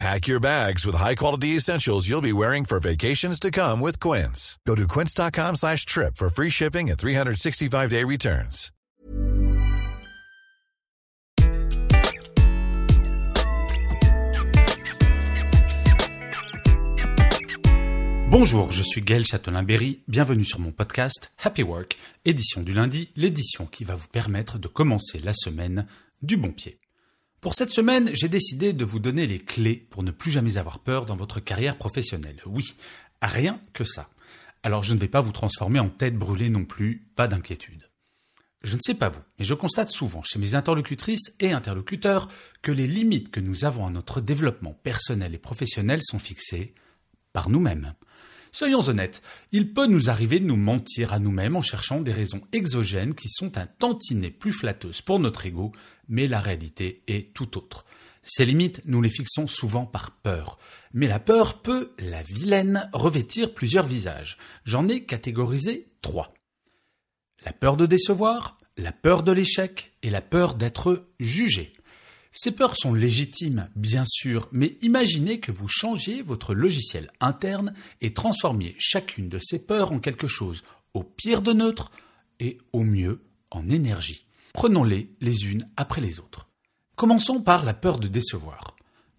Pack your bags with high-quality essentials you'll be wearing for vacations to come with Quince. Go to quince.com slash trip for free shipping and 365-day returns. Bonjour, je suis Gaël Châtelain-Berry, bienvenue sur mon podcast Happy Work, édition du lundi, l'édition qui va vous permettre de commencer la semaine du bon pied. Pour cette semaine, j'ai décidé de vous donner les clés pour ne plus jamais avoir peur dans votre carrière professionnelle. Oui, rien que ça. Alors je ne vais pas vous transformer en tête brûlée non plus, pas d'inquiétude. Je ne sais pas vous, mais je constate souvent chez mes interlocutrices et interlocuteurs que les limites que nous avons à notre développement personnel et professionnel sont fixées par nous-mêmes. Soyons honnêtes, il peut nous arriver de nous mentir à nous-mêmes en cherchant des raisons exogènes qui sont un tantinet plus flatteuses pour notre ego, mais la réalité est tout autre. Ces limites, nous les fixons souvent par peur. Mais la peur peut, la vilaine, revêtir plusieurs visages. J'en ai catégorisé trois. La peur de décevoir, la peur de l'échec et la peur d'être jugé. Ces peurs sont légitimes, bien sûr, mais imaginez que vous changiez votre logiciel interne et transformiez chacune de ces peurs en quelque chose au pire de neutre et au mieux en énergie. Prenons-les les unes après les autres. Commençons par la peur de décevoir.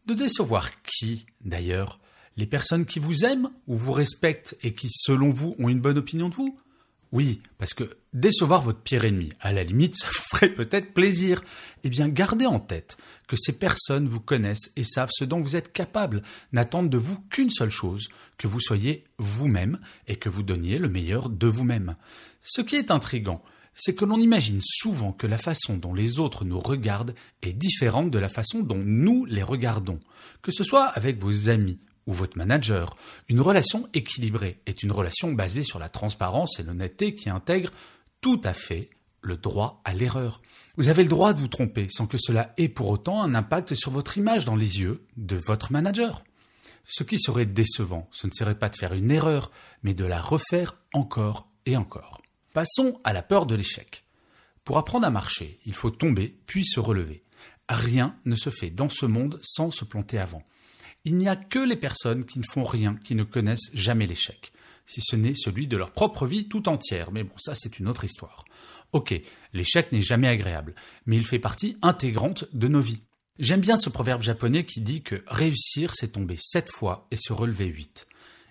De décevoir qui, d'ailleurs? Les personnes qui vous aiment ou vous respectent et qui, selon vous, ont une bonne opinion de vous? Oui, parce que décevoir votre pire ennemi, à la limite, ça vous ferait peut-être plaisir. Eh bien, gardez en tête que ces personnes vous connaissent et savent ce dont vous êtes capable, n'attendent de vous qu'une seule chose, que vous soyez vous-même et que vous donniez le meilleur de vous-même. Ce qui est intrigant, c'est que l'on imagine souvent que la façon dont les autres nous regardent est différente de la façon dont nous les regardons, que ce soit avec vos amis ou votre manager. Une relation équilibrée est une relation basée sur la transparence et l'honnêteté qui intègre tout à fait le droit à l'erreur. Vous avez le droit de vous tromper sans que cela ait pour autant un impact sur votre image dans les yeux de votre manager. Ce qui serait décevant, ce ne serait pas de faire une erreur, mais de la refaire encore et encore. Passons à la peur de l'échec. Pour apprendre à marcher, il faut tomber puis se relever. Rien ne se fait dans ce monde sans se planter avant. Il n'y a que les personnes qui ne font rien, qui ne connaissent jamais l'échec, si ce n'est celui de leur propre vie tout entière, mais bon, ça c'est une autre histoire. Ok, l'échec n'est jamais agréable, mais il fait partie intégrante de nos vies. J'aime bien ce proverbe japonais qui dit que réussir, c'est tomber sept fois et se relever huit.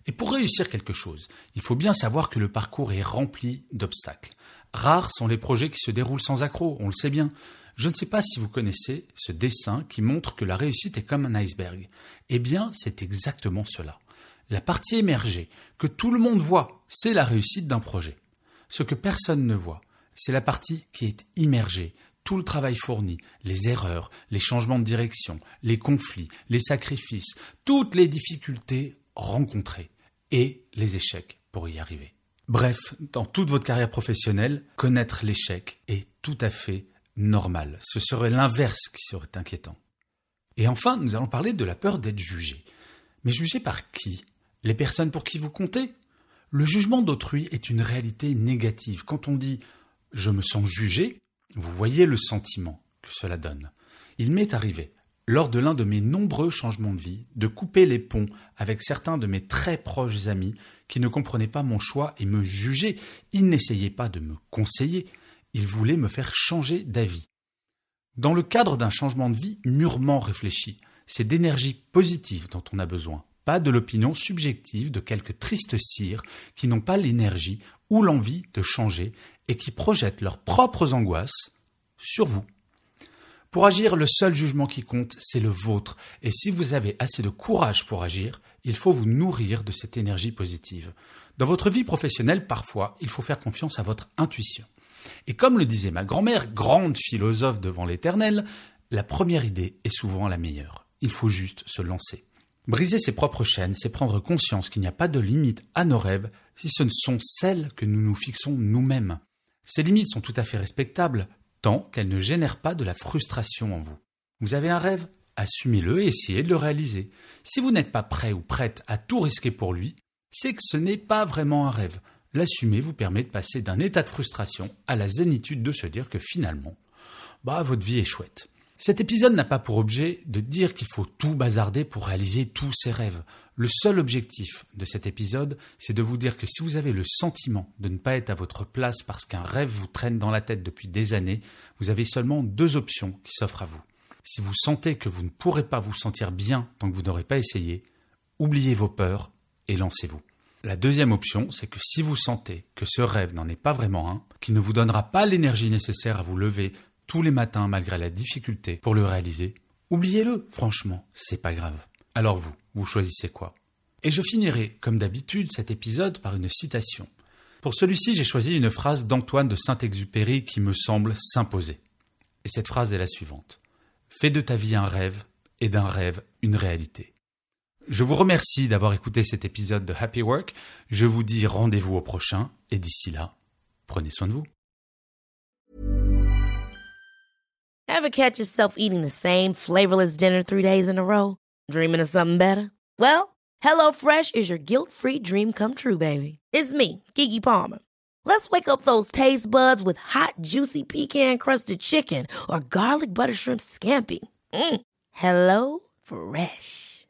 Et pour réussir quelque chose, il faut bien savoir que le parcours est rempli d'obstacles. Rares sont les projets qui se déroulent sans accroc, on le sait bien. Je ne sais pas si vous connaissez ce dessin qui montre que la réussite est comme un iceberg. Eh bien, c'est exactement cela. La partie émergée, que tout le monde voit, c'est la réussite d'un projet. Ce que personne ne voit, c'est la partie qui est immergée, tout le travail fourni, les erreurs, les changements de direction, les conflits, les sacrifices, toutes les difficultés rencontrées et les échecs pour y arriver. Bref, dans toute votre carrière professionnelle, connaître l'échec est tout à fait normal. Ce serait l'inverse qui serait inquiétant. Et enfin, nous allons parler de la peur d'être jugé. Mais jugé par qui? Les personnes pour qui vous comptez? Le jugement d'autrui est une réalité négative. Quand on dit je me sens jugé, vous voyez le sentiment que cela donne. Il m'est arrivé, lors de l'un de mes nombreux changements de vie, de couper les ponts avec certains de mes très proches amis qui ne comprenaient pas mon choix et me jugeaient. Ils n'essayaient pas de me conseiller, il voulait me faire changer d'avis. Dans le cadre d'un changement de vie mûrement réfléchi, c'est d'énergie positive dont on a besoin, pas de l'opinion subjective de quelques tristes cires qui n'ont pas l'énergie ou l'envie de changer et qui projettent leurs propres angoisses sur vous. Pour agir, le seul jugement qui compte, c'est le vôtre, et si vous avez assez de courage pour agir, il faut vous nourrir de cette énergie positive. Dans votre vie professionnelle, parfois, il faut faire confiance à votre intuition. Et comme le disait ma grand-mère, grande philosophe devant l'éternel, la première idée est souvent la meilleure. Il faut juste se lancer. Briser ses propres chaînes, c'est prendre conscience qu'il n'y a pas de limite à nos rêves si ce ne sont celles que nous nous fixons nous-mêmes. Ces limites sont tout à fait respectables tant qu'elles ne génèrent pas de la frustration en vous. Vous avez un rêve Assumez-le et essayez de le réaliser. Si vous n'êtes pas prêt ou prête à tout risquer pour lui, c'est que ce n'est pas vraiment un rêve. L'assumer vous permet de passer d'un état de frustration à la zénitude de se dire que finalement, bah, votre vie est chouette. Cet épisode n'a pas pour objet de dire qu'il faut tout bazarder pour réaliser tous ses rêves. Le seul objectif de cet épisode, c'est de vous dire que si vous avez le sentiment de ne pas être à votre place parce qu'un rêve vous traîne dans la tête depuis des années, vous avez seulement deux options qui s'offrent à vous. Si vous sentez que vous ne pourrez pas vous sentir bien tant que vous n'aurez pas essayé, oubliez vos peurs et lancez-vous. La deuxième option, c'est que si vous sentez que ce rêve n'en est pas vraiment un, qu'il ne vous donnera pas l'énergie nécessaire à vous lever tous les matins malgré la difficulté pour le réaliser, oubliez-le, franchement, c'est pas grave. Alors vous, vous choisissez quoi? Et je finirai, comme d'habitude, cet épisode par une citation. Pour celui-ci, j'ai choisi une phrase d'Antoine de Saint-Exupéry qui me semble s'imposer. Et cette phrase est la suivante. Fais de ta vie un rêve et d'un rêve une réalité. Je vous remercie d'avoir écouté cet épisode de Happy Work. Je vous dis rendez-vous au prochain et d'ici là, prenez soin de vous. Ever catch yourself eating the same flavorless dinner three days in a row? Dreaming of something better? Well, HelloFresh is your guilt-free dream come true, baby. It's me, Kiki Palmer. Let's wake up those taste buds with hot, juicy pecan-crusted chicken or garlic butter shrimp scampi. Mm. Hello Fresh.